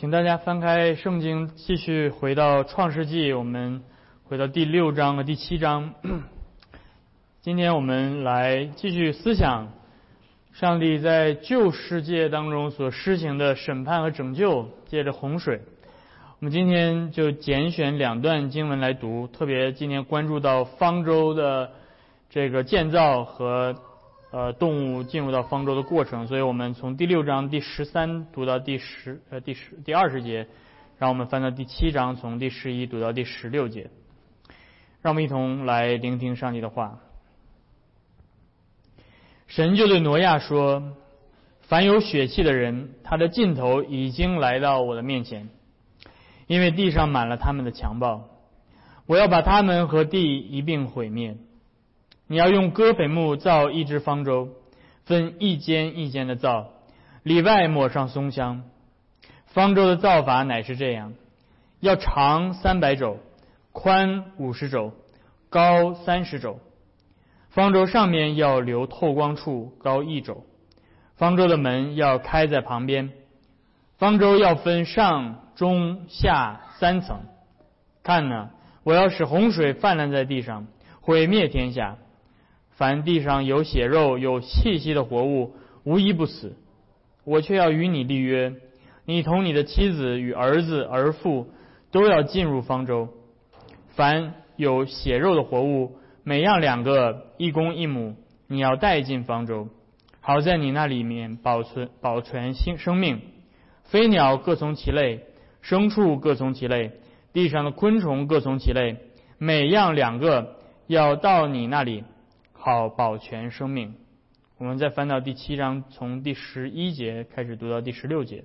请大家翻开圣经，继续回到创世纪，我们回到第六章和第七章。今天我们来继续思想上帝在旧世界当中所施行的审判和拯救，借着洪水。我们今天就拣选两段经文来读，特别今天关注到方舟的这个建造和。呃，动物进入到方舟的过程，所以我们从第六章第十三读到第十呃第十第二十节，让我们翻到第七章，从第十一读到第十六节，让我们一同来聆听上帝的话。神就对挪亚说：“凡有血气的人，他的尽头已经来到我的面前，因为地上满了他们的强暴，我要把他们和地一并毁灭。”你要用戈斐木造一只方舟，分一间一间的造，里外抹上松香。方舟的造法乃是这样：要长三百肘，宽五十肘，高三十肘。方舟上面要留透光处，高一肘。方舟的门要开在旁边。方舟要分上中下三层。看呢，我要使洪水泛滥在地上，毁灭天下。凡地上有血肉、有气息的活物，无一不死。我却要与你立约，你同你的妻子与儿子、儿妇都要进入方舟。凡有血肉的活物，每样两个，一公一母，你要带进方舟，好在你那里面保存保全生生命。飞鸟各从其类，牲畜各从其类，地上的昆虫各从其类，每样两个，要到你那里。好保全生命。我们再翻到第七章，从第十一节开始读到第十六节。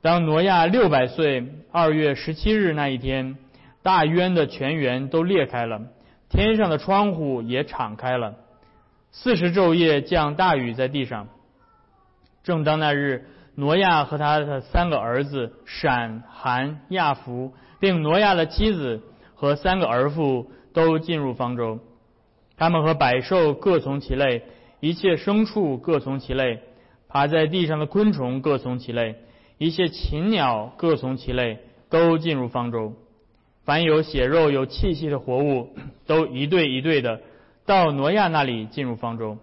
当挪亚六百岁二月十七日那一天，大渊的泉源都裂开了，天上的窗户也敞开了，四十昼夜降大雨在地上。正当那日，挪亚和他的三个儿子闪、含、亚福，并挪亚的妻子和三个儿妇都进入方舟。他们和百兽各从其类，一切牲畜各从其类，爬在地上的昆虫各从其类，一切禽鸟各从其类，都进入方舟。凡有血肉、有气息的活物，都一对一对的到挪亚那里进入方舟。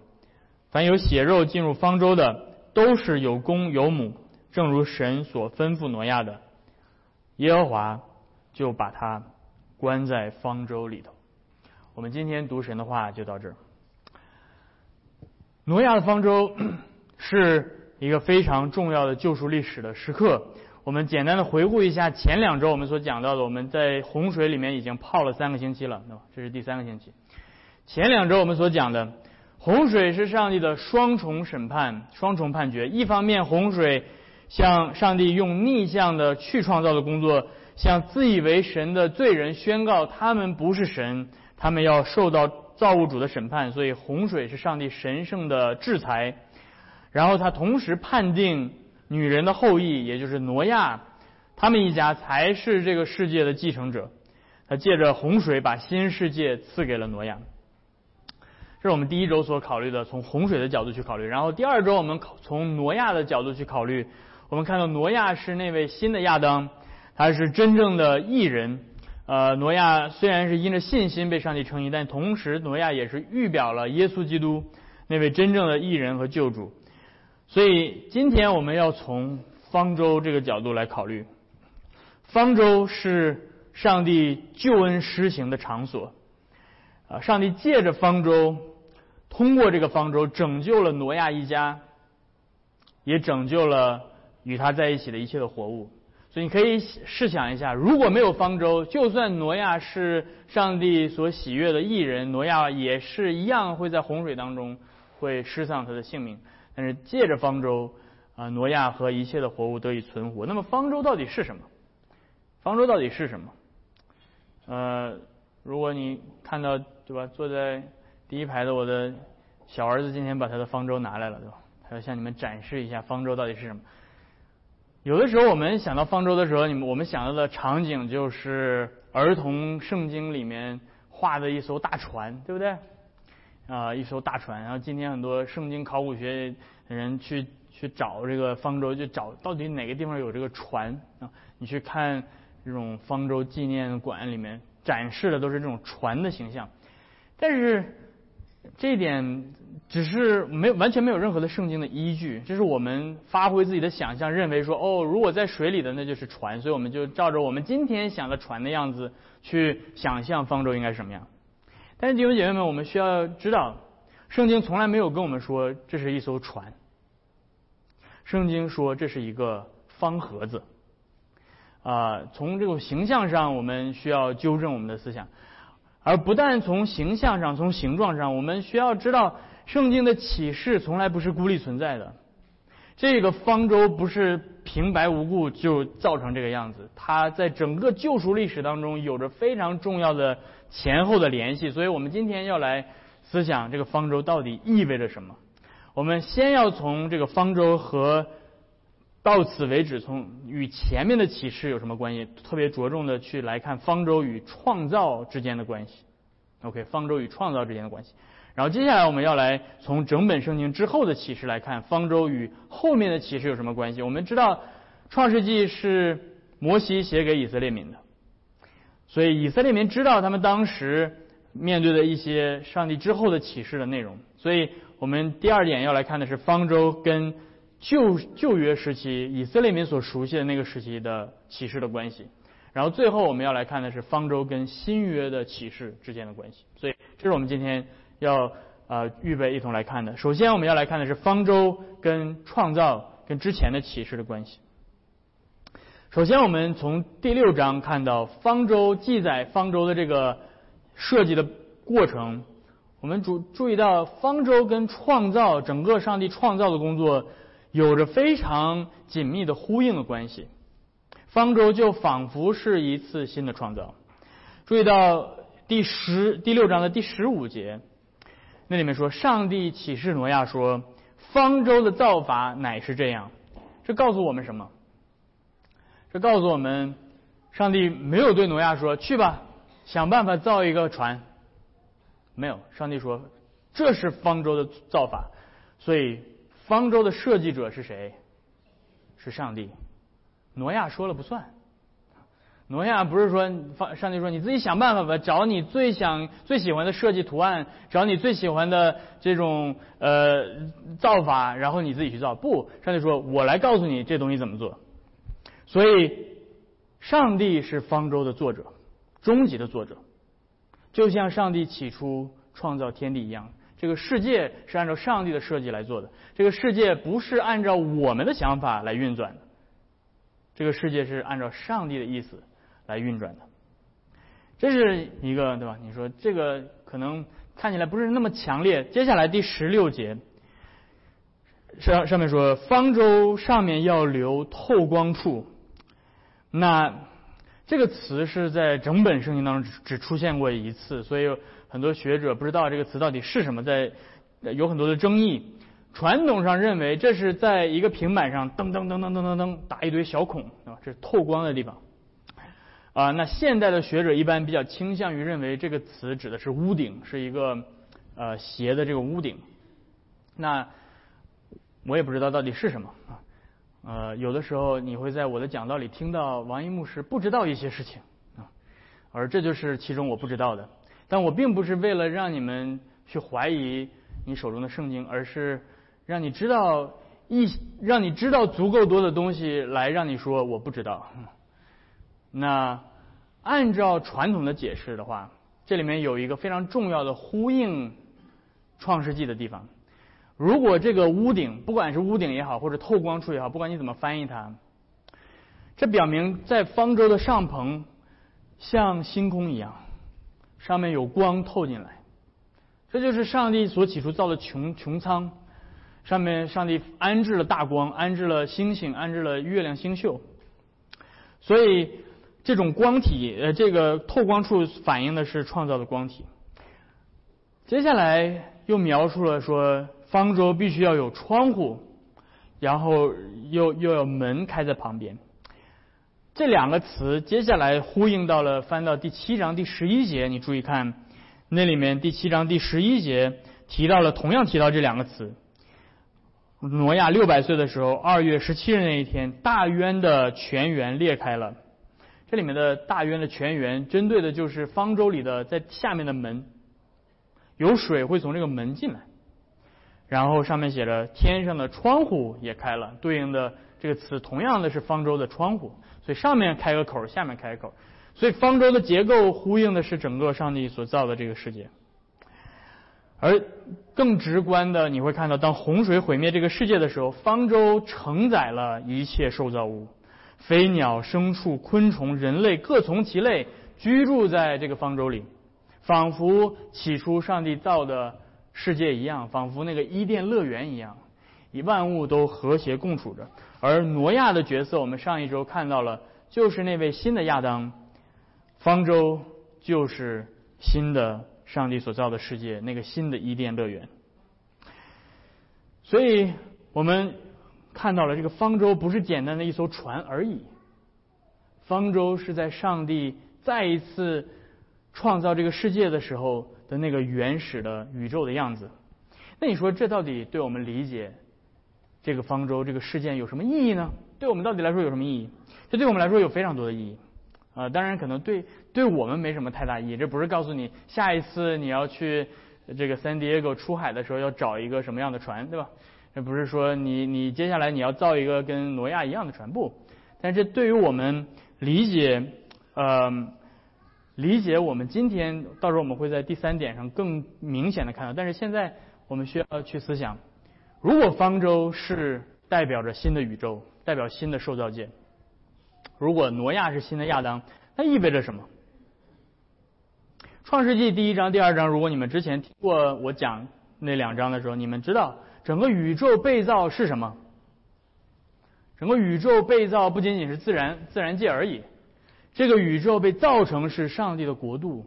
凡有血肉进入方舟的，都是有公有母，正如神所吩咐挪亚的。耶和华就把他关在方舟里头。我们今天读神的话就到这儿。挪亚的方舟 是一个非常重要的救赎历史的时刻。我们简单的回顾一下前两周我们所讲到的，我们在洪水里面已经泡了三个星期了，对吧？这是第三个星期。前两周我们所讲的，洪水是上帝的双重审判、双重判决。一方面，洪水向上帝用逆向的去创造的工作，向自以为神的罪人宣告他们不是神。他们要受到造物主的审判，所以洪水是上帝神圣的制裁。然后他同时判定女人的后裔，也就是挪亚，他们一家才是这个世界的继承者。他借着洪水把新世界赐给了挪亚。这是我们第一周所考虑的，从洪水的角度去考虑。然后第二周我们从挪亚的角度去考虑，我们看到挪亚是那位新的亚当，他是真正的艺人。呃，挪亚虽然是因着信心被上帝称义，但同时挪亚也是预表了耶稣基督那位真正的义人和救主。所以今天我们要从方舟这个角度来考虑，方舟是上帝救恩施行的场所。啊，上帝借着方舟，通过这个方舟拯救了挪亚一家，也拯救了与他在一起的一切的活物。所以你可以试想一下，如果没有方舟，就算挪亚是上帝所喜悦的艺人，挪亚也是一样会在洪水当中会失丧他的性命。但是借着方舟，啊，挪亚和一切的活物得以存活。那么方舟到底是什么？方舟到底是什么？呃，如果你看到对吧，坐在第一排的我的小儿子今天把他的方舟拿来了，对吧？他要向你们展示一下方舟到底是什么。有的时候，我们想到方舟的时候，你们我们想到的场景就是儿童圣经里面画的一艘大船，对不对？啊，一艘大船。然后今天很多圣经考古学人去去找这个方舟，就找到底哪个地方有这个船啊？你去看这种方舟纪念馆里面展示的都是这种船的形象，但是这一点只是没有完全没有任何的圣经的依据，这是我们发挥自己的想象，认为说哦，如果在水里的那就是船，所以我们就照着我们今天想的船的样子去想象方舟应该是什么样。但是弟兄姐妹们，我们需要知道，圣经从来没有跟我们说这是一艘船。圣经说这是一个方盒子，啊，从这种形象上，我们需要纠正我们的思想，而不但从形象上、从形状上，我们需要知道，圣经的启示从来不是孤立存在的。这个方舟不是平白无故就造成这个样子，它在整个救赎历史当中有着非常重要的前后的联系。所以我们今天要来思想这个方舟到底意味着什么。我们先要从这个方舟和到此为止，从与前面的启示有什么关系？特别着重的去来看方舟与创造之间的关系。OK，方舟与创造之间的关系。然后接下来我们要来从整本圣经之后的启示来看方舟与后面的启示有什么关系？我们知道创世纪是摩西写给以色列民的，所以以色列民知道他们当时面对的一些上帝之后的启示的内容，所以。我们第二点要来看的是方舟跟旧旧约时期以色列民所熟悉的那个时期的启示的关系，然后最后我们要来看的是方舟跟新约的启示之间的关系。所以这是我们今天要呃预备一同来看的。首先我们要来看的是方舟跟创造跟之前的启示的关系。首先我们从第六章看到方舟记载方舟的这个设计的过程。我们注注意到，方舟跟创造整个上帝创造的工作有着非常紧密的呼应的关系。方舟就仿佛是一次新的创造。注意到第十第六章的第十五节，那里面说，上帝启示挪亚说，方舟的造法乃是这样。这告诉我们什么？这告诉我们，上帝没有对挪亚说，去吧，想办法造一个船。没有，上帝说这是方舟的造法，所以方舟的设计者是谁？是上帝。挪亚说了不算。挪亚不是说方上帝说你自己想办法吧，找你最想最喜欢的设计图案，找你最喜欢的这种呃造法，然后你自己去造。不，上帝说我来告诉你这东西怎么做。所以，上帝是方舟的作者，终极的作者。就像上帝起初创造天地一样，这个世界是按照上帝的设计来做的。这个世界不是按照我们的想法来运转的，这个世界是按照上帝的意思来运转的。这是一个对吧？你说这个可能看起来不是那么强烈。接下来第十六节上上面说，方舟上面要留透光处，那。这个词是在整本圣经当中只出现过一次，所以很多学者不知道这个词到底是什么，在有很多的争议。传统上认为这是在一个平板上噔噔噔噔噔噔噔打一堆小孔，啊，这是透光的地方。啊，那现代的学者一般比较倾向于认为这个词指的是屋顶，是一个呃斜的这个屋顶。那我也不知道到底是什么啊。呃，有的时候你会在我的讲道里听到王一牧师不知道一些事情啊，而这就是其中我不知道的。但我并不是为了让你们去怀疑你手中的圣经，而是让你知道一让你知道足够多的东西来让你说我不知道。那按照传统的解释的话，这里面有一个非常重要的呼应创世纪的地方。如果这个屋顶，不管是屋顶也好，或者透光处也好，不管你怎么翻译它，这表明在方舟的上棚像星空一样，上面有光透进来。这就是上帝所起初造的穹穹苍，上面上帝安置了大光，安置了星星，安置了月亮星宿。所以这种光体，呃，这个透光处反映的是创造的光体。接下来又描述了说。方舟必须要有窗户，然后又又要门开在旁边。这两个词接下来呼应到了翻到第七章第十一节，你注意看，那里面第七章第十一节提到了同样提到这两个词。挪亚六百岁的时候，二月十七日那一天，大渊的泉源裂开了。这里面的大渊的泉源，针对的就是方舟里的在下面的门，有水会从这个门进来。然后上面写着天上的窗户也开了，对应的这个词同样的是方舟的窗户，上面开个口，下面开个口，所以方舟的结构呼应的是整个上帝所造的这个世界。而更直观的，你会看到，当洪水毁灭这个世界的时候，方舟承载了一切受造物，飞鸟、牲畜、昆虫、人类各从其类，居住在这个方舟里，仿佛起初上帝造的世界一样，仿佛那个伊甸乐园一样，以万物都和谐共处着。而挪亚的角色，我们上一周看到了，就是那位新的亚当，方舟就是新的。上帝所造的世界，那个新的伊甸乐园。所以，我们看到了这个方舟不是简单的一艘船而已。方舟是在上帝再一次创造这个世界的时候的那个原始的宇宙的样子。那你说，这到底对我们理解这个方舟这个事件有什么意义呢？对我们到底来说有什么意义？这对我们来说有非常多的意义。啊，当然可能对对我们没什么太大意义。这不是告诉你下一次你要去这个 San Diego 出海的时候要找一个什么样的船，对吧？这不是说你你接下来你要造一个跟挪亚一样的船不？但是对于我们理解呃理解我们今天到时候我们会在第三点上更明显的看到。但是现在我们需要去思想，如果方舟是代表着新的宇宙，代表新的受造界。如果挪亚是新的亚当，那意味着什么？创世纪第一章、第二章，如果你们之前听过我讲那两章的时候，你们知道整个宇宙被造是什么？整个宇宙被造不仅仅是自然自然界而已，这个宇宙被造成是上帝的国度，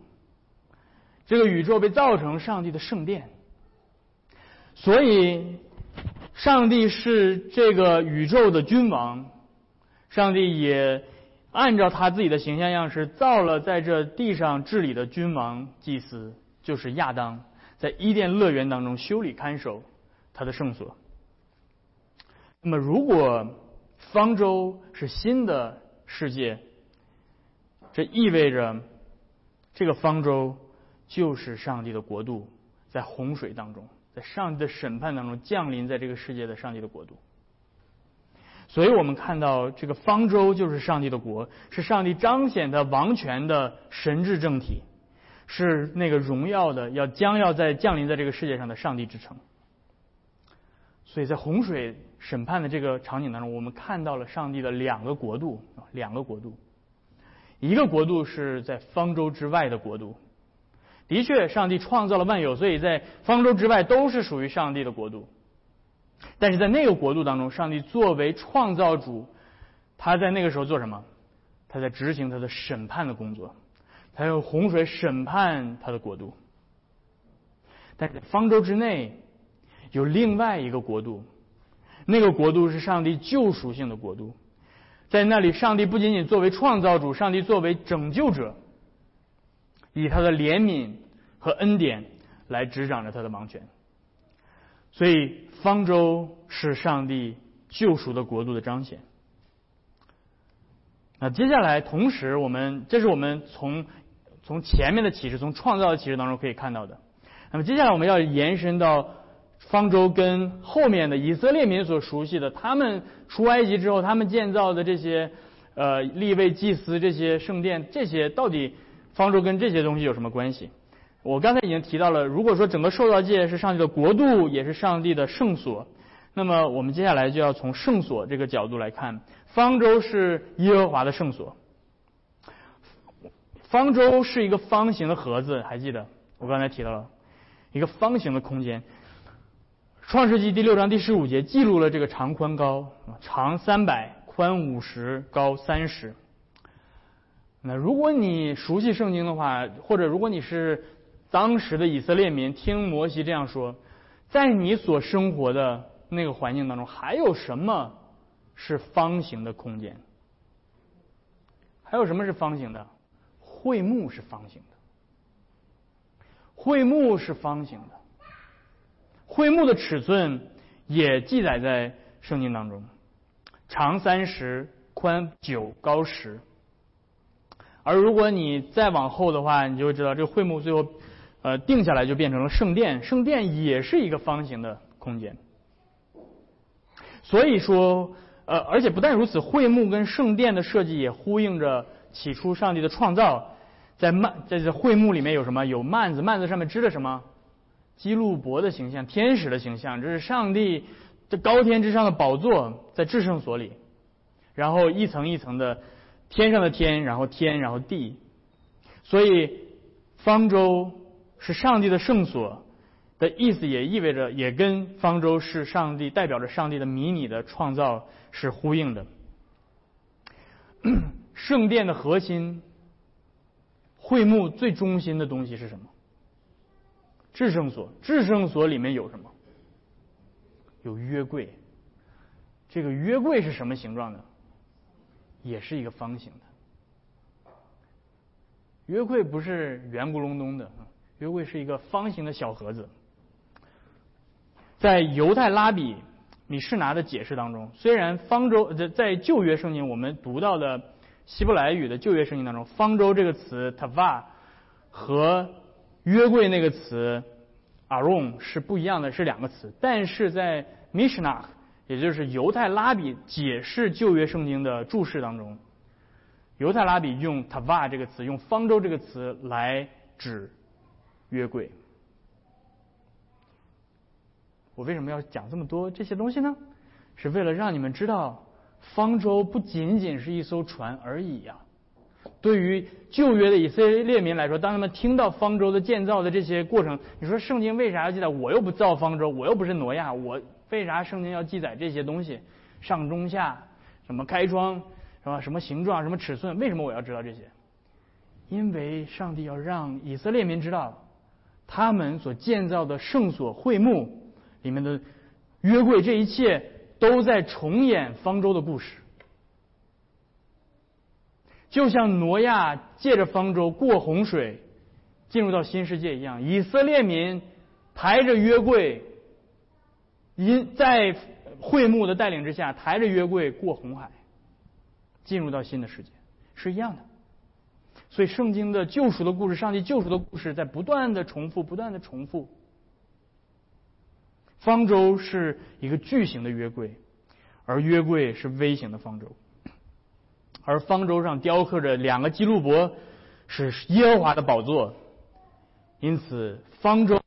这个宇宙被造成上帝的圣殿，所以上帝是这个宇宙的君王。上帝也按照他自己的形象样式造了在这地上治理的君王祭司，就是亚当，在伊甸乐园当中修理看守他的圣所。那么，如果方舟是新的世界，这意味着这个方舟就是上帝的国度，在洪水当中，在上帝的审判当中降临在这个世界的上帝的国度。所以我们看到，这个方舟就是上帝的国，是上帝彰显的王权的神智政体，是那个荣耀的要将要在降临在这个世界上的上帝之城。所以在洪水审判的这个场景当中，我们看到了上帝的两个国度，两个国度，一个国度是在方舟之外的国度。的确，上帝创造了万有，所以在方舟之外都是属于上帝的国度。但是在那个国度当中，上帝作为创造主，他在那个时候做什么？他在执行他的审判的工作，他用洪水审判他的国度。但是方舟之内有另外一个国度，那个国度是上帝救赎性的国度，在那里，上帝不仅仅作为创造主，上帝作为拯救者，以他的怜悯和恩典来执掌着他的王权。所以，方舟是上帝救赎的国度的彰显。那接下来，同时我们这是我们从从前面的启示，从创造的启示当中可以看到的。那么接下来我们要延伸到方舟跟后面的以色列民所熟悉的，他们出埃及之后，他们建造的这些呃立位祭司这些圣殿，这些到底方舟跟这些东西有什么关系？我刚才已经提到了，如果说整个受造界是上帝的国度，也是上帝的圣所，那么我们接下来就要从圣所这个角度来看，方舟是耶和华的圣所。方舟是一个方形的盒子，还记得我刚才提到了一个方形的空间。创世纪第六章第十五节记录了这个长宽高，长三百，宽五十，高三十。那如果你熟悉圣经的话，或者如果你是当时的以色列民听摩西这样说，在你所生活的那个环境当中，还有什么是方形的空间？还有什么是方形的？会幕是方形的，会幕是方形的，会幕的尺寸也记载在圣经当中，长三十，宽九，高十。而如果你再往后的话，你就会知道这个会幕最后，呃，定下来就变成了圣殿。圣殿也是一个方形的空间。所以说，呃，而且不但如此，会幕跟圣殿的设计也呼应着起初上帝的创造。在幔在这会幕里面有什么？有幔子，幔子上面织的什么？基路伯的形象，天使的形象。这是上帝这高天之上的宝座，在至圣所里，然后一层一层的。天上的天，然后天，然后地，所以方舟是上帝的圣所的意思，也意味着也跟方舟是上帝代表着上帝的迷你的创造是呼应的。圣殿的核心，会幕最中心的东西是什么？至圣所，至圣所里面有什么？有约柜。这个约柜是什么形状的？也是一个方形的，约柜不是圆咕隆咚的，约柜是一个方形的小盒子。在犹太拉比米士拿的解释当中，虽然方舟在在旧约圣经我们读到的希伯来语的旧约圣经当中，方舟这个词 tava 和约柜那个词 aron 是不一样的，是两个词，但是在米士拿。也就是犹太拉比解释旧约圣经的注释当中，犹太拉比用 tava 这个词，用方舟这个词来指约柜。我为什么要讲这么多这些东西呢？是为了让你们知道，方舟不仅仅是一艘船而已呀。对于旧约的以色列民来说，当他们听到方舟的建造的这些过程，你说圣经为啥要记载？我又不造方舟，我又不是挪亚，我。为啥圣经要记载这些东西？上中下，什么开窗，是吧？什么形状，什么尺寸？为什么我要知道这些？因为上帝要让以色列民知道，他们所建造的圣所会幕里面的约柜，这一切都在重演方舟的故事。就像挪亚借着方舟过洪水，进入到新世界一样，以色列民抬着约柜。因在会幕的带领之下，抬着约柜过红海，进入到新的世界，是一样的。所以，圣经的救赎的故事，上帝救赎的故事，在不断的重复，不断的重复。方舟是一个巨型的约柜，而约柜是微型的方舟，而方舟上雕刻着两个基路伯，是耶和华的宝座，因此方舟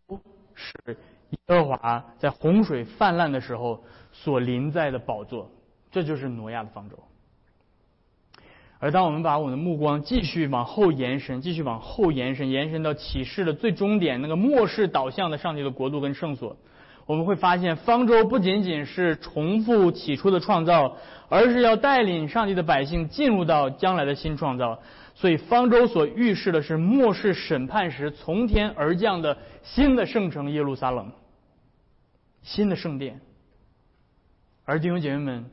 是。耶和华在洪水泛滥的时候所临在的宝座，这就是挪亚的方舟。而当我们把我们的目光继续往后延伸，继续往后延伸，延伸到启示的最终点，那个末世导向的上帝的国度跟圣所，我们会发现，方舟不仅仅是重复起初的创造，而是要带领上帝的百姓进入到将来的新创造。所以，方舟所预示的是末世审判时从天而降的新的圣城耶路撒冷，新的圣殿。而弟兄姐妹们，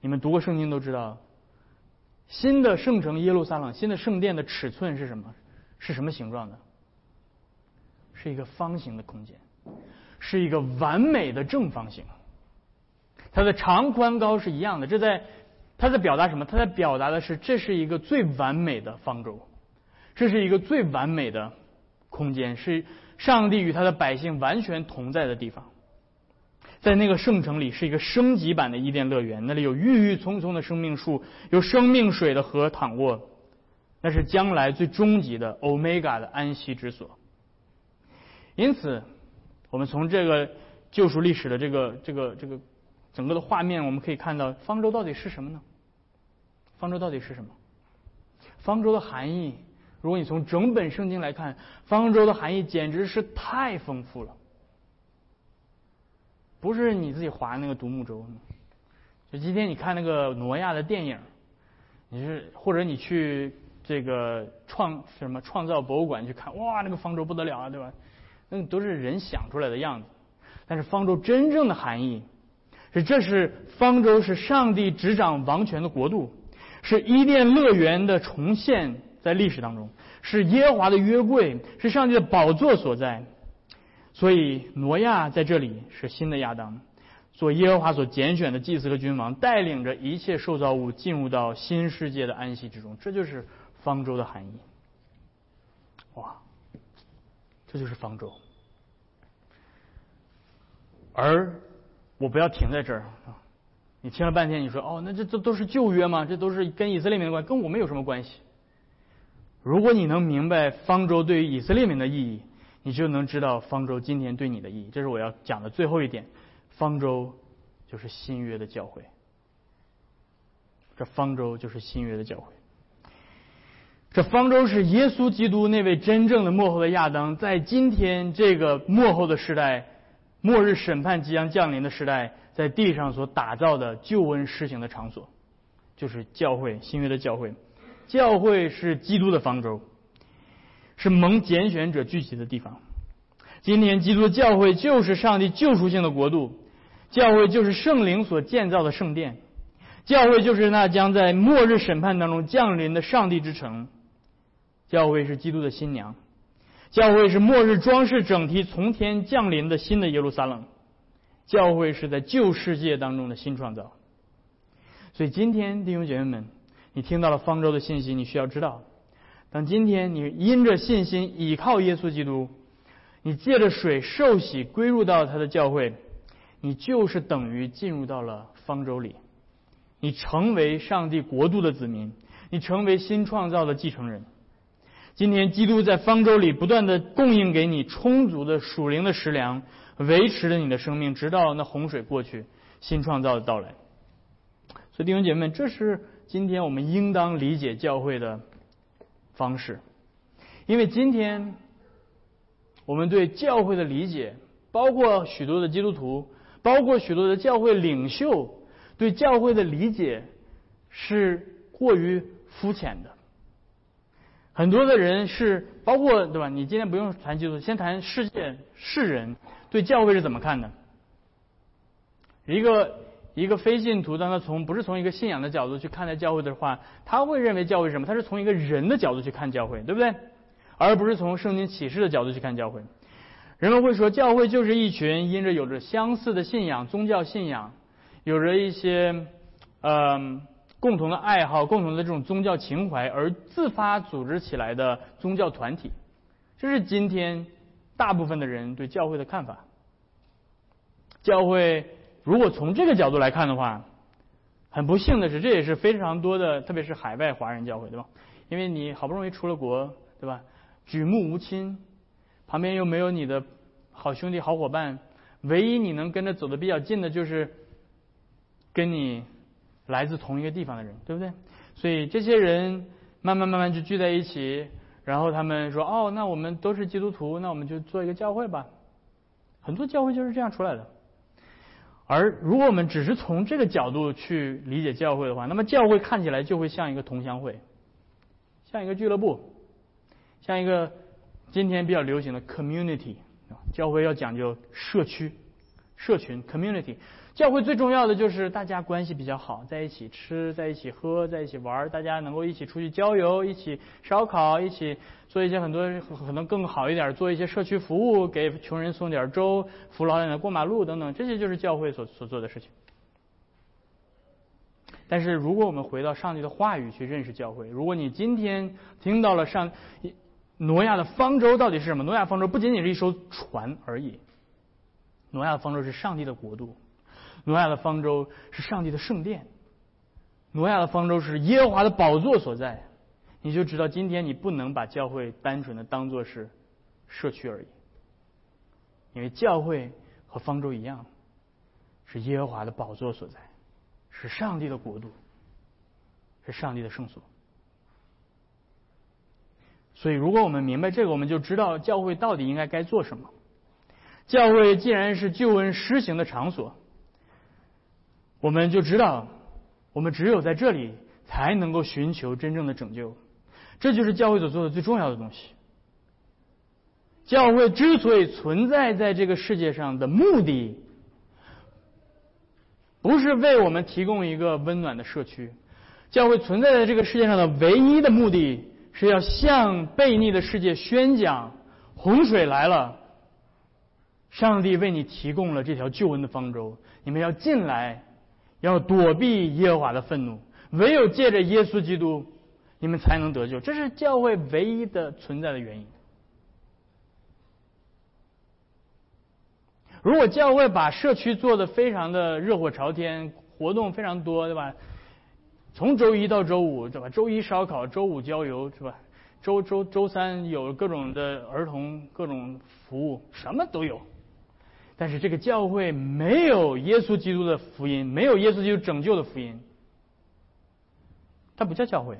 你们读过圣经都知道，新的圣城耶路撒冷、新的圣殿的尺寸是什么？是什么形状的？是一个方形的空间，是一个完美的正方形。它的长宽高是一样的，这在。它在表达什么？它在表达的是，这是一个最完美的方舟，这是一个最完美的空间，是上帝与他的百姓完全同在的地方。在那个圣城里，是一个升级版的伊甸乐园，那里有郁郁葱葱的生命树，有生命水的河淌过，那是将来最终极的 Omega 的安息之所。因此，我们从这个救赎历史的这个这个这个。整个的画面，我们可以看到方舟到底是什么呢？方舟到底是什么？方舟的含义，如果你从整本圣经来看，方舟的含义简直是太丰富了。不是你自己划那个独木舟，就今天你看那个挪亚的电影，你是或者你去这个创什么创造博物馆去看，哇，那个方舟不得了啊，对吧？那都是人想出来的样子。但是方舟真正的含义。是，这是方舟，是上帝执掌王权的国度，是伊甸乐园的重现，在历史当中，是耶和华的约柜，是上帝的宝座所在。所以，挪亚在这里是新的亚当，做耶和华所拣选的祭司和君王，带领着一切受造物进入到新世界的安息之中。这就是方舟的含义。哇，这就是方舟。而我不要停在这儿啊！你听了半天，你说哦，那这这都是旧约吗？这都是跟以色列民的关，跟我们有什么关系？如果你能明白方舟对于以色列民的意义，你就能知道方舟今天对你的意义。这是我要讲的最后一点。方舟就是新约的教诲，这方舟就是新约的教诲。这方舟是耶稣基督那位真正的幕后的亚当，在今天这个幕后的时代、末日审判即将降临的时代，在地上所打造的救恩施行的场所，就是教会，新约的教会。教会是基督的方舟，是蒙拣选者聚集的地方。今天，基督的教会就是上帝救赎性的国度。教会就是圣灵所建造的圣殿，教会就是那将在末日审判当中降临的上帝之城。教会是基督的新娘，教会是末日装饰整体从天降临的新的耶路撒冷。教会是在旧世界当中的新创造。所以今天弟兄姐妹们，你听到了方舟的信息，你需要知道：当今天你因着信心倚靠耶稣基督，你借着水受洗归入到他的教会。你就是等于进入到了方舟里，你成为上帝国度的子民，你成为新创造的继承人。今天，基督在方舟里不断的供应给你充足的属灵的食粮，维持着你的生命，直到那洪水过去，新创造的到来。所以，弟兄姐妹们，这是今天我们应当理解教会的方式，因为今天我们对教会的理解，包括许多的基督徒。包括许多的教会领袖对教会的理解是过于肤浅的，很多的人是包括对吧？你今天不用谈基督，先谈世界世人对教会是怎么看的？一个一个非信徒，当他从不是从一个信仰的角度去看待教会的话，他会认为教会什么？他是从一个人的角度去看教会，对不对？而不是从圣经启示的角度去看教会。人们会说，教会就是一群因着有着相似的信仰、宗教信仰，有着一些嗯共同的爱好、共同的这种宗教情怀而自发组织起来的宗教团体。这是今天大部分的人对教会的看法。教会如果从这个角度来看的话，很不幸的是，这也是非常多的，特别是海外华人教会，对吧？因为你好不容易出了国，对吧？举目无亲。旁边又没有你的好兄弟、好伙伴，唯一你能跟着走的比较近的，就是跟你来自同一个地方的人，对不对？所以这些人慢慢慢慢就聚在一起，然后他们说：“哦，那我们都是基督徒，那我们就做一个教会吧。”很多教会就是这样出来的。而如果我们只是从这个角度去理解教会的话，那么教会看起来就会像一个同乡会，像一个俱乐部，像一个。今天比较流行的 community，教会要讲究社区、社群 community。教会最重要的就是大家关系比较好，在一起吃，在一起喝，在一起玩，大家能够一起出去郊游，一起烧烤，一起做一些很多可能更好一点，做一些社区服务，给穷人送点粥，扶老奶奶过马路等等，这些就是教会所所做的事情。但是如果我们回到上帝的话语去认识教会，如果你今天听到了上。挪亚的方舟到底是什么？挪亚方舟不仅仅是一艘船而已。挪亚的方舟是上帝的国度，挪亚的方舟是上帝的圣殿，挪亚的方舟是耶和华的宝座所在。你就知道，今天你不能把教会单纯的当做是社区而已，因为教会和方舟一样，是耶和华的宝座所在，是上帝的国度，是上帝的圣所。所以，如果我们明白这个，我们就知道教会到底应该该做什么。教会既然是救恩施行的场所，我们就知道，我们只有在这里才能够寻求真正的拯救。这就是教会所做的最重要的东西。教会之所以存在在这个世界上的目的，不是为我们提供一个温暖的社区。教会存在在这个世界上的唯一的目的。是要向悖逆的世界宣讲，洪水来了，上帝为你提供了这条救恩的方舟，你们要进来，要躲避耶和华的愤怒。唯有借着耶稣基督，你们才能得救。这是教会唯一的存在的原因。如果教会把社区做的非常的热火朝天，活动非常多，对吧？从周一到周五，对吧？周一烧烤，周五郊游，是吧？周周周三有各种的儿童各种服务，什么都有。但是这个教会没有耶稣基督的福音，没有耶稣基督拯救的福音，它不叫教会，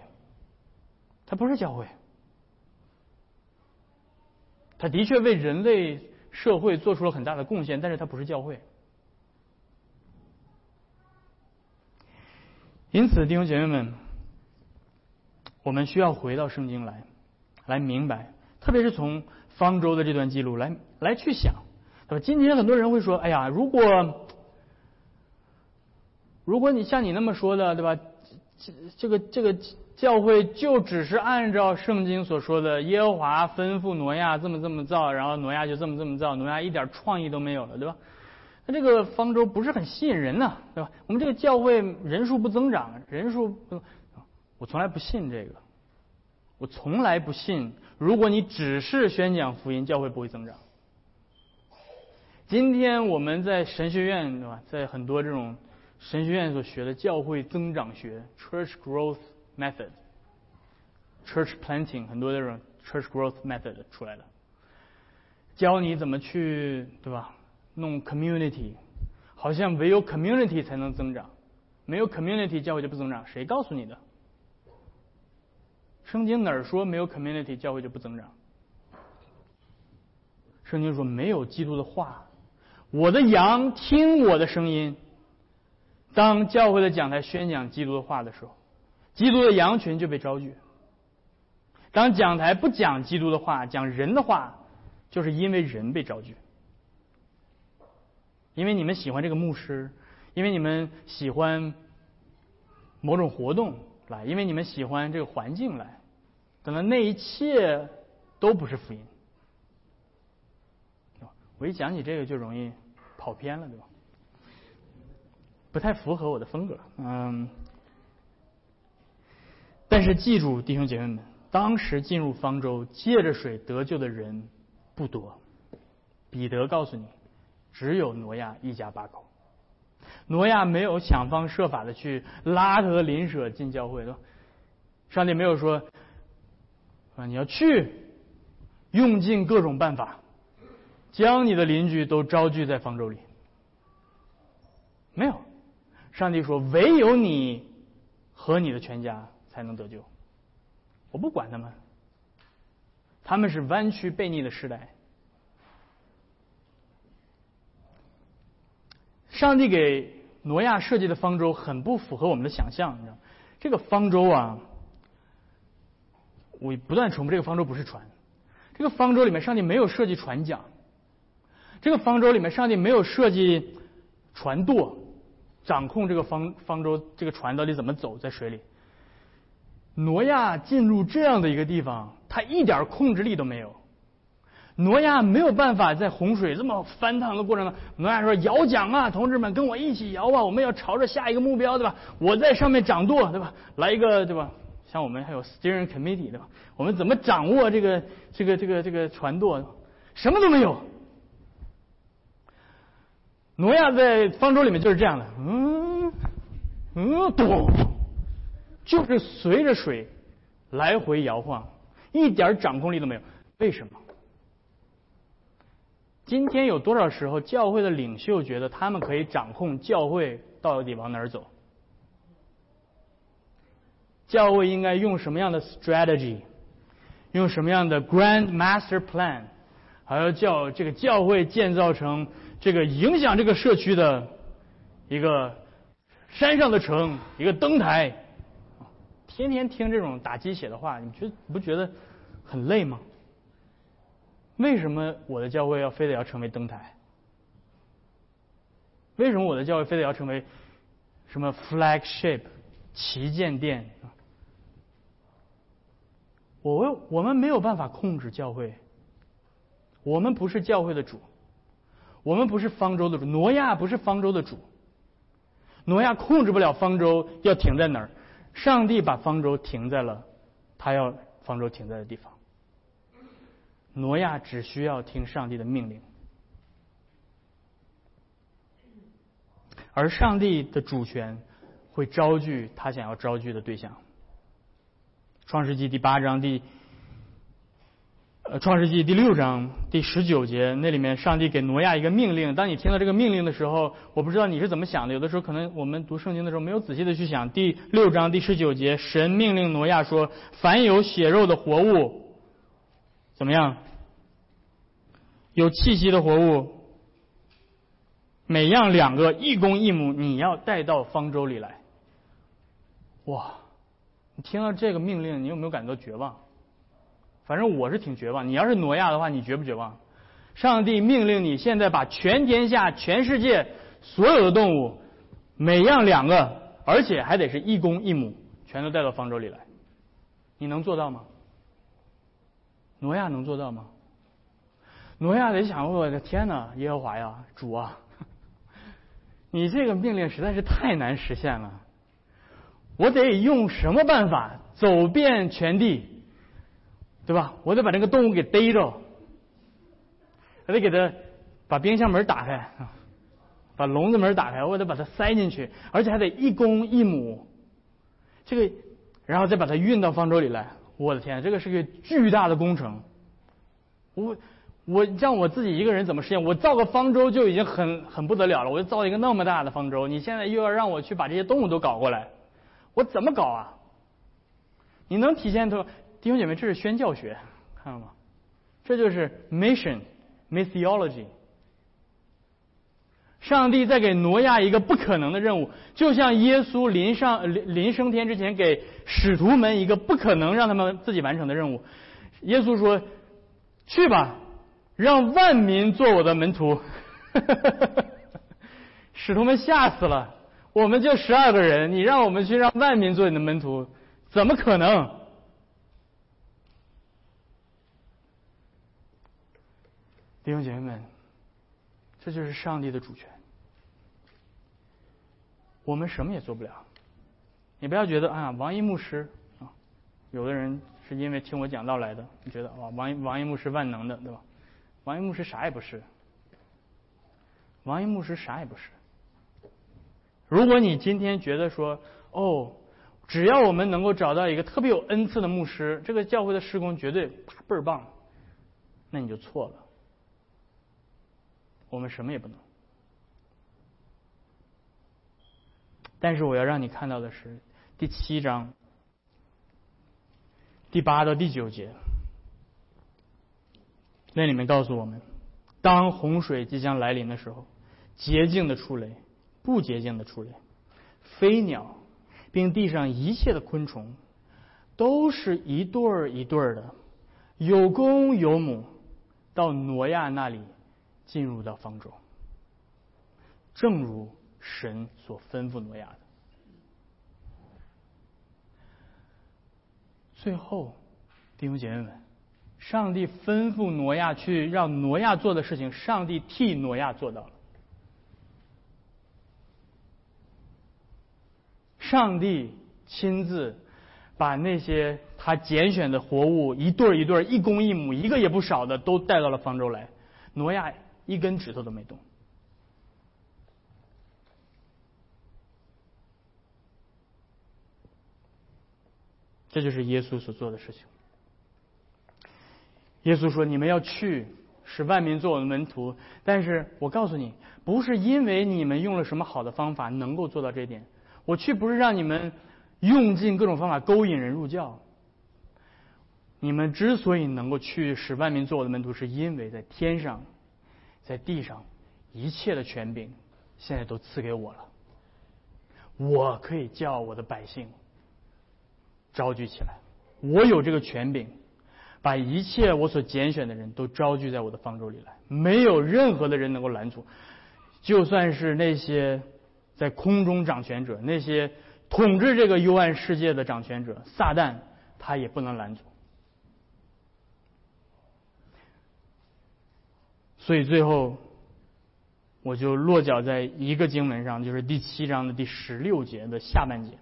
它不是教会。它的确为人类社会做出了很大的贡献，但是它不是教会。因此，弟兄姐妹们，我们需要回到圣经来，来明白，特别是从方舟的这段记录来来去想。对吧？今天很多人会说：“哎呀，如果如果你像你那么说的，对吧？这这个这个教会就只是按照圣经所说的，耶和华吩咐挪亚这么这么造，然后挪亚就这么这么造，挪亚一点创意都没有了，对吧？那这个方舟不是很吸引人呢，对吧？我们这个教会人数不增长，人数不，我从来不信这个，我从来不信，如果你只是宣讲福音，教会不会增长。”今天我们在神学院，对吧？在很多这种神学院所学的教会增长学 （Church Growth Method）、Church Planting，很多这种 Church Growth Method 出来的，教你怎么去，对吧？弄 Community，好像唯有 Community 才能增长，没有 Community 教会就不增长。谁告诉你的？圣经哪儿说没有 Community 教会就不增长？圣经说没有基督的话。我的羊听我的声音。当教会的讲台宣讲基督的话的时候，基督的羊群就被招聚。当讲台不讲基督的话，讲人的话，就是因为人被招聚。因为你们喜欢这个牧师，因为你们喜欢某种活动来，因为你们喜欢这个环境来，等到那一切都不是福音。我一讲起这个就容易跑偏了，对吧？不太符合我的风格，嗯。但是记住，弟兄姐妹们，当时进入方舟借着水得救的人不多。彼得告诉你，只有挪亚一家八口。挪亚没有想方设法的去拉他和邻舍进教会，对吧？上帝没有说啊，你要去用尽各种办法。将你的邻居都招聚在方舟里，没有。上帝说：“唯有你和你的全家才能得救。”我不管他们，他们是弯曲悖逆的时代。上帝给挪亚设计的方舟很不符合我们的想象，你知道这个方舟啊，我不断重复，这个方舟不是船。这个方舟里面，上帝没有设计船桨。这个方舟里面，上帝没有设计船舵，掌控这个方方舟这个船到底怎么走在水里。挪亚进入这样的一个地方，他一点控制力都没有。挪亚没有办法在洪水这么翻腾的过程中，挪亚说：“摇桨啊，同志们，跟我一起摇啊，我们要朝着下一个目标，对吧？我在上面掌舵，对吧？来一个，对吧？像我们还有 steering committee，对吧？我们怎么掌握这个这个这个这个船舵？什么都没有。”挪亚在方舟里面就是这样的，嗯，嗯，咚，就是随着水来回摇晃，一点掌控力都没有。为什么？今天有多少时候教会的领袖觉得他们可以掌控教会到底往哪儿走？教会应该用什么样的 strategy？用什么样的 grand master plan？还要叫这个教会建造成？这个影响这个社区的一个山上的城，一个灯台，天天听这种打鸡血的话，你觉不觉得很累吗？为什么我的教会要非得要成为灯台？为什么我的教会非得要成为什么 flagship 旗舰店？我我们没有办法控制教会，我们不是教会的主。我们不是方舟的主，挪亚不是方舟的主。挪亚控制不了方舟要停在哪儿，上帝把方舟停在了他要方舟停在的地方。挪亚只需要听上帝的命令，而上帝的主权会招聚他想要招聚的对象。创世纪第八章第。创世纪第六章第十九节，那里面上帝给挪亚一个命令。当你听到这个命令的时候，我不知道你是怎么想的。有的时候可能我们读圣经的时候没有仔细的去想。第六章第十九节，神命令挪亚说：“凡有血肉的活物，怎么样？有气息的活物，每样两个，一公一母，你要带到方舟里来。”哇！你听到这个命令，你有没有感到绝望？反正我是挺绝望。你要是挪亚的话，你绝不绝望？上帝命令你现在把全天下、全世界所有的动物，每样两个，而且还得是一公一母，全都带到方舟里来。你能做到吗？挪亚能做到吗？挪亚得想：我的天哪，耶和华呀，主啊，你这个命令实在是太难实现了。我得用什么办法走遍全地？对吧？我得把这个动物给逮着，还得给它把冰箱门打开，把笼子门打开，我得把它塞进去，而且还得一公一母，这个，然后再把它运到方舟里来。我的天，这个是个巨大的工程。我我让我自己一个人怎么实现？我造个方舟就已经很很不得了了，我就造一个那么大的方舟。你现在又要让我去把这些动物都搞过来，我怎么搞啊？你能体现出？弟兄姐妹，这是宣教学，看到吗？这就是 mission missiology。上帝在给挪亚一个不可能的任务，就像耶稣临上临临升天之前给使徒们一个不可能让他们自己完成的任务。耶稣说：“去吧，让万民做我的门徒。”使徒们吓死了。我们就十二个人，你让我们去让万民做你的门徒，怎么可能？弟兄姐妹们，这就是上帝的主权，我们什么也做不了。你不要觉得啊，王一牧师啊，有的人是因为听我讲道来的，你觉得啊，王一王一牧师万能的，对吧？王一牧师啥也不是，王一牧师啥也不是。如果你今天觉得说，哦，只要我们能够找到一个特别有恩赐的牧师，这个教会的施工绝对倍儿棒，那你就错了。我们什么也不能，但是我要让你看到的是第七章第八到第九节，那里面告诉我们，当洪水即将来临的时候，洁净的出雷，不洁净的出雷，飞鸟，并地上一切的昆虫，都是一对儿一对儿的，有公有母，到挪亚那里。进入到方舟，正如神所吩咐挪亚的。最后，弟兄姐妹们，上帝吩咐挪亚去让挪亚做的事情，上帝替挪亚做到了。上帝亲自把那些他拣选的活物一对一对、一公一母、一个也不少的都带到了方舟来，挪亚。一根指头都没动，这就是耶稣所做的事情。耶稣说：“你们要去，使万民做我的门徒。”但是我告诉你，不是因为你们用了什么好的方法能够做到这点。我去不是让你们用尽各种方法勾引人入教。你们之所以能够去使万民做我的门徒，是因为在天上。在地上，一切的权柄现在都赐给我了。我可以叫我的百姓招聚起来，我有这个权柄，把一切我所拣选的人都招聚在我的方舟里来，没有任何的人能够拦阻。就算是那些在空中掌权者，那些统治这个幽暗世界的掌权者，撒旦，他也不能拦阻。所以最后，我就落脚在一个经文上，就是第七章的第十六节的下半节。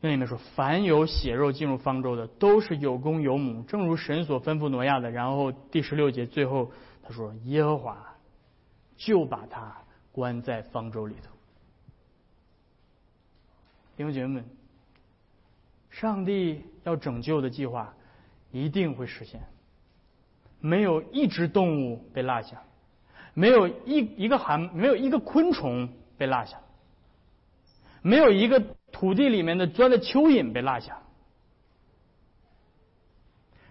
那里面说：“凡有血肉进入方舟的，都是有公有母，正如神所吩咐挪亚的。”然后第十六节最后他说：“耶和华就把他关在方舟里头。”弟兄姐妹们，上帝要拯救的计划一定会实现，没有一只动物被落下。没有一一个寒，没有一个昆虫被落下，没有一个土地里面的钻的蚯蚓被落下。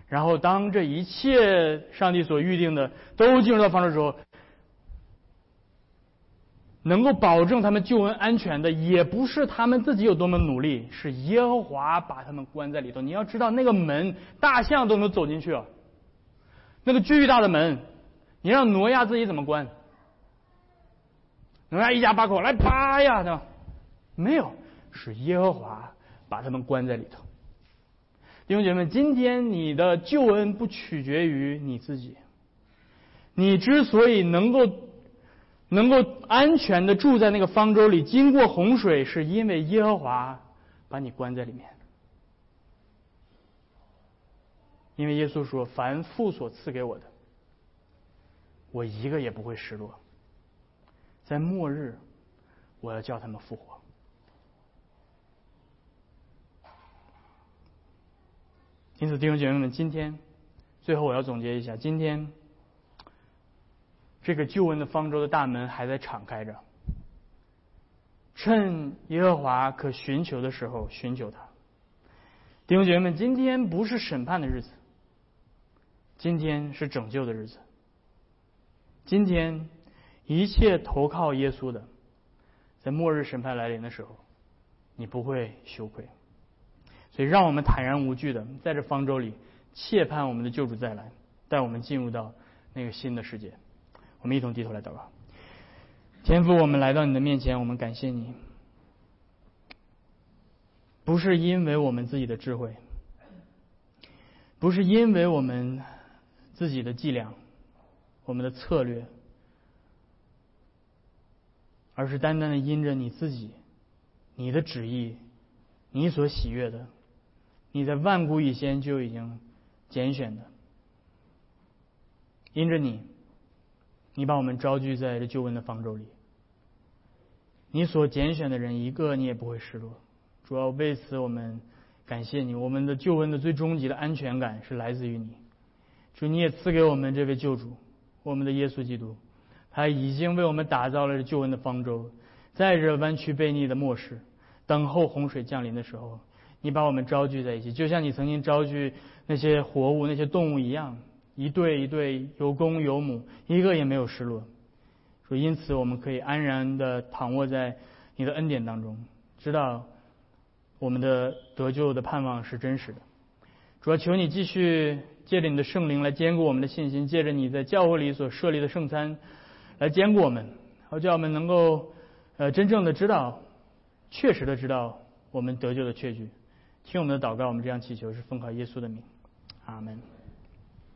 然后，当这一切上帝所预定的都进入到方舟之后，能够保证他们救恩安全的，也不是他们自己有多么努力，是耶和华把他们关在里头。你要知道，那个门，大象都能走进去啊，那个巨大的门。你让挪亚自己怎么关？挪亚一家八口来扒呀，对吧？没有，是耶和华把他们关在里头。弟兄姐妹们，今天你的救恩不取决于你自己。你之所以能够能够安全的住在那个方舟里，经过洪水，是因为耶和华把你关在里面。因为耶稣说：“凡父所赐给我的。”我一个也不会失落，在末日，我要叫他们复活。因此，弟兄姐妹们，今天最后我要总结一下：今天这个救恩的方舟的大门还在敞开着，趁耶和华可寻求的时候寻求他。弟兄姐妹们，今天不是审判的日子，今天是拯救的日子。今天，一切投靠耶稣的，在末日审判来临的时候，你不会羞愧。所以，让我们坦然无惧的在这方舟里，切盼我们的救主再来，带我们进入到那个新的世界。我们一同低头来祷告。天父，我们来到你的面前，我们感谢你，不是因为我们自己的智慧，不是因为我们自己的伎俩。我们的策略，而是单单的因着你自己、你的旨意、你所喜悦的，你在万古以前就已经拣选的，因着你，你把我们招聚在这救恩的方舟里，你所拣选的人一个你也不会失落。主要为此我们感谢你，我们的救恩的最终极的安全感是来自于你，主你也赐给我们这位救主。我们的耶稣基督，他已经为我们打造了救恩的方舟，在这弯曲背逆的末世，等候洪水降临的时候，你把我们招聚在一起，就像你曾经招聚那些活物、那些动物一样，一对一对，有公有母，一个也没有失落。说因此，我们可以安然的躺卧在你的恩典当中，知道我们的得救的盼望是真实的。主要求你继续。借着你的圣灵来坚固我们的信心，借着你在教会里所设立的圣餐来坚固我们，好叫我们能够呃真正的知道，确实的知道我们得救的确据。听我们的祷告，我们这样祈求是奉靠耶稣的名，阿门。